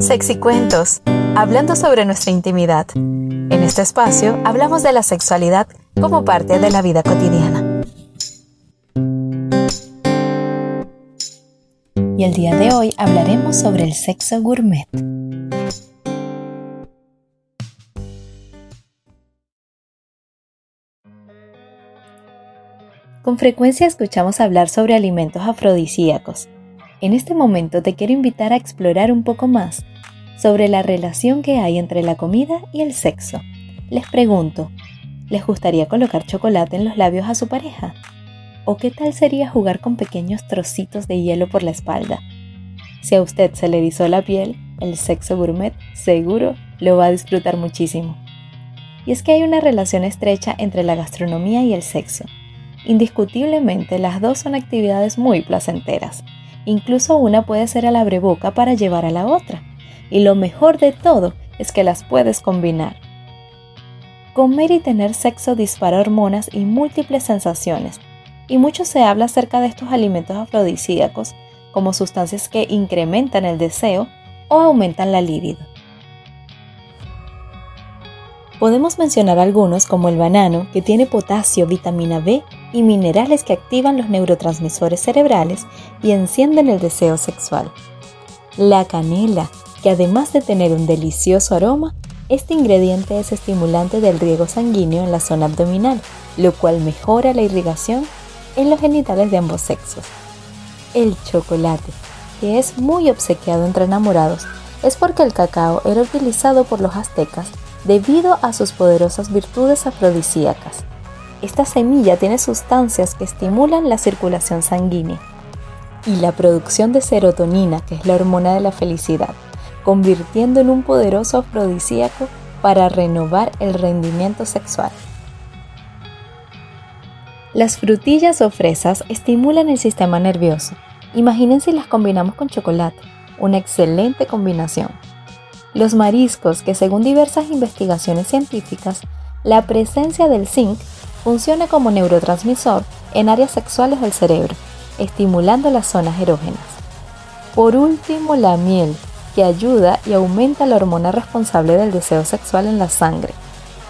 Sexicuentos, hablando sobre nuestra intimidad. En este espacio hablamos de la sexualidad como parte de la vida cotidiana. Y el día de hoy hablaremos sobre el sexo gourmet. Con frecuencia escuchamos hablar sobre alimentos afrodisíacos. En este momento te quiero invitar a explorar un poco más sobre la relación que hay entre la comida y el sexo. Les pregunto, ¿les gustaría colocar chocolate en los labios a su pareja? ¿O qué tal sería jugar con pequeños trocitos de hielo por la espalda? Si a usted se le erizó la piel, el sexo gourmet seguro lo va a disfrutar muchísimo. Y es que hay una relación estrecha entre la gastronomía y el sexo. Indiscutiblemente las dos son actividades muy placenteras. Incluso una puede ser a la breboca para llevar a la otra. Y lo mejor de todo es que las puedes combinar. Comer y tener sexo dispara hormonas y múltiples sensaciones, y mucho se habla acerca de estos alimentos afrodisíacos como sustancias que incrementan el deseo o aumentan la libido. Podemos mencionar algunos como el banano, que tiene potasio, vitamina B y minerales que activan los neurotransmisores cerebrales y encienden el deseo sexual. La canela, que además de tener un delicioso aroma, este ingrediente es estimulante del riego sanguíneo en la zona abdominal, lo cual mejora la irrigación en los genitales de ambos sexos. El chocolate, que es muy obsequiado entre enamorados, es porque el cacao era utilizado por los aztecas debido a sus poderosas virtudes afrodisíacas. Esta semilla tiene sustancias que estimulan la circulación sanguínea y la producción de serotonina, que es la hormona de la felicidad, convirtiendo en un poderoso afrodisíaco para renovar el rendimiento sexual. Las frutillas o fresas estimulan el sistema nervioso. Imaginen si las combinamos con chocolate, una excelente combinación. Los mariscos, que según diversas investigaciones científicas, la presencia del zinc funciona como neurotransmisor en áreas sexuales del cerebro, estimulando las zonas erógenas. Por último, la miel, que ayuda y aumenta la hormona responsable del deseo sexual en la sangre.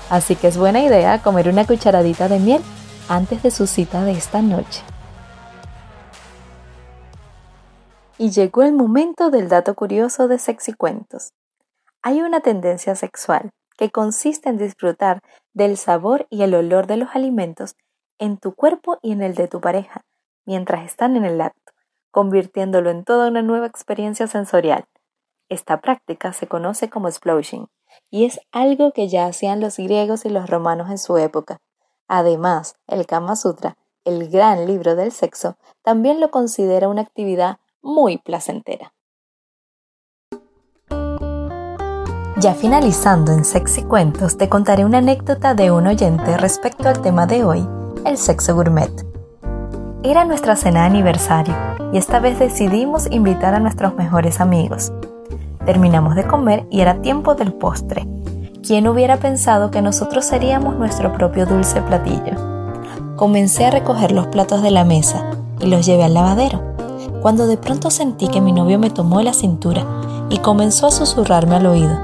Así que es buena idea comer una cucharadita de miel antes de su cita de esta noche. Y llegó el momento del dato curioso de Sexicuentos. Hay una tendencia sexual que consiste en disfrutar del sabor y el olor de los alimentos en tu cuerpo y en el de tu pareja mientras están en el acto, convirtiéndolo en toda una nueva experiencia sensorial. Esta práctica se conoce como explosion y es algo que ya hacían los griegos y los romanos en su época, Además, el Kama Sutra, el gran libro del sexo, también lo considera una actividad muy placentera. Ya finalizando en Sexy Cuentos, te contaré una anécdota de un oyente respecto al tema de hoy, el sexo gourmet. Era nuestra cena de aniversario y esta vez decidimos invitar a nuestros mejores amigos. Terminamos de comer y era tiempo del postre. ¿Quién hubiera pensado que nosotros seríamos nuestro propio dulce platillo? Comencé a recoger los platos de la mesa y los llevé al lavadero, cuando de pronto sentí que mi novio me tomó la cintura y comenzó a susurrarme al oído.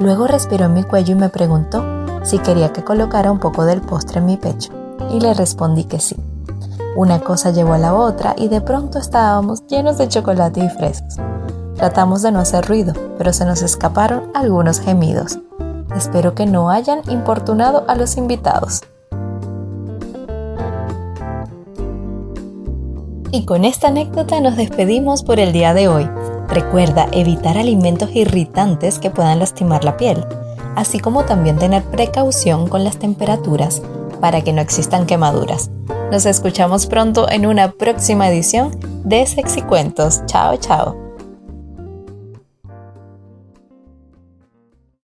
Luego respiró en mi cuello y me preguntó si quería que colocara un poco del postre en mi pecho, y le respondí que sí. Una cosa llevó a la otra y de pronto estábamos llenos de chocolate y fresas. Tratamos de no hacer ruido, pero se nos escaparon algunos gemidos. Espero que no hayan importunado a los invitados. Y con esta anécdota nos despedimos por el día de hoy. Recuerda evitar alimentos irritantes que puedan lastimar la piel, así como también tener precaución con las temperaturas para que no existan quemaduras. Nos escuchamos pronto en una próxima edición de Sexy Cuentos. Chao, chao.